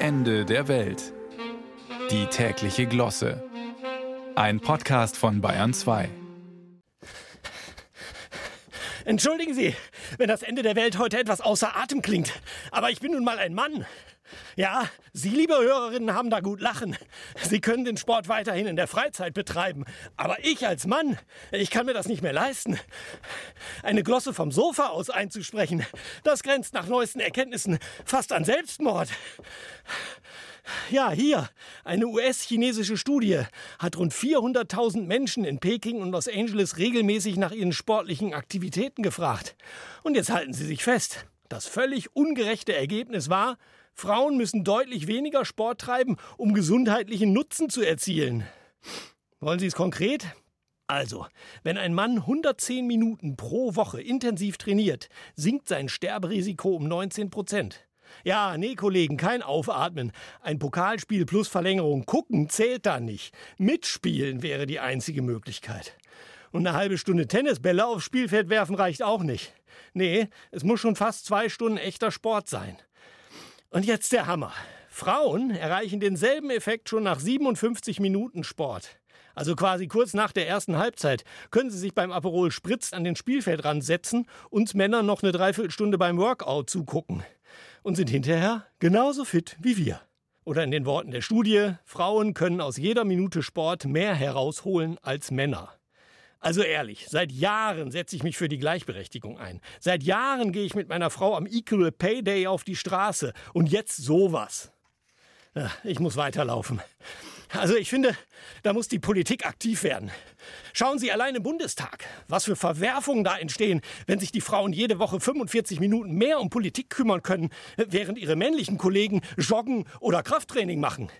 Ende der Welt. Die tägliche Glosse. Ein Podcast von Bayern 2. Entschuldigen Sie, wenn das Ende der Welt heute etwas außer Atem klingt, aber ich bin nun mal ein Mann. Ja, Sie, liebe Hörerinnen, haben da gut lachen. Sie können den Sport weiterhin in der Freizeit betreiben. Aber ich als Mann, ich kann mir das nicht mehr leisten. Eine Glosse vom Sofa aus einzusprechen, das grenzt nach neuesten Erkenntnissen fast an Selbstmord. Ja, hier, eine US-chinesische Studie hat rund 400.000 Menschen in Peking und Los Angeles regelmäßig nach ihren sportlichen Aktivitäten gefragt. Und jetzt halten Sie sich fest. Das völlig ungerechte Ergebnis war, Frauen müssen deutlich weniger Sport treiben, um gesundheitlichen Nutzen zu erzielen. Wollen Sie es konkret? Also, wenn ein Mann 110 Minuten pro Woche intensiv trainiert, sinkt sein Sterberisiko um 19 Prozent. Ja, nee, Kollegen, kein Aufatmen. Ein Pokalspiel plus Verlängerung gucken zählt da nicht. Mitspielen wäre die einzige Möglichkeit. Und eine halbe Stunde Tennisbälle aufs Spielfeld werfen reicht auch nicht. Nee, es muss schon fast zwei Stunden echter Sport sein. Und jetzt der Hammer. Frauen erreichen denselben Effekt schon nach 57 Minuten Sport. Also quasi kurz nach der ersten Halbzeit können sie sich beim Aperol Spritz an den Spielfeldrand setzen, uns Männer noch eine Dreiviertelstunde beim Workout zugucken und sind hinterher genauso fit wie wir. Oder in den Worten der Studie, Frauen können aus jeder Minute Sport mehr herausholen als Männer. Also ehrlich, seit Jahren setze ich mich für die Gleichberechtigung ein. Seit Jahren gehe ich mit meiner Frau am Equal Pay Day auf die Straße. Und jetzt sowas. Ich muss weiterlaufen. Also ich finde, da muss die Politik aktiv werden. Schauen Sie allein im Bundestag, was für Verwerfungen da entstehen, wenn sich die Frauen jede Woche 45 Minuten mehr um Politik kümmern können, während ihre männlichen Kollegen joggen oder Krafttraining machen.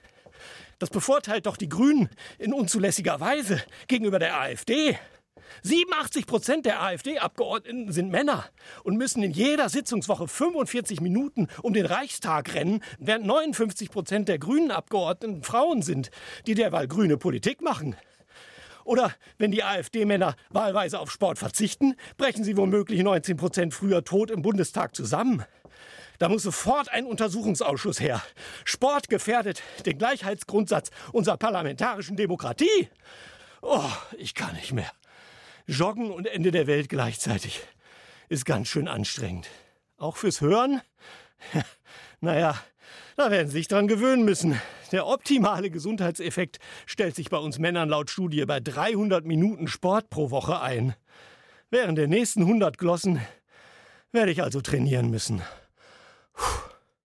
Das bevorteilt doch die Grünen in unzulässiger Weise gegenüber der AfD. 87 Prozent der AfD-Abgeordneten sind Männer und müssen in jeder Sitzungswoche 45 Minuten um den Reichstag rennen, während 59 Prozent der grünen Abgeordneten Frauen sind, die derweil grüne Politik machen. Oder wenn die AfD-Männer wahlweise auf Sport verzichten, brechen sie womöglich 19 Prozent früher tot im Bundestag zusammen. Da muss sofort ein Untersuchungsausschuss her. Sport gefährdet den Gleichheitsgrundsatz unserer parlamentarischen Demokratie. Oh, ich kann nicht mehr. Joggen und Ende der Welt gleichzeitig ist ganz schön anstrengend. Auch fürs Hören? naja, da werden Sie sich dran gewöhnen müssen. Der optimale Gesundheitseffekt stellt sich bei uns Männern laut Studie bei 300 Minuten Sport pro Woche ein. Während der nächsten 100 Glossen werde ich also trainieren müssen.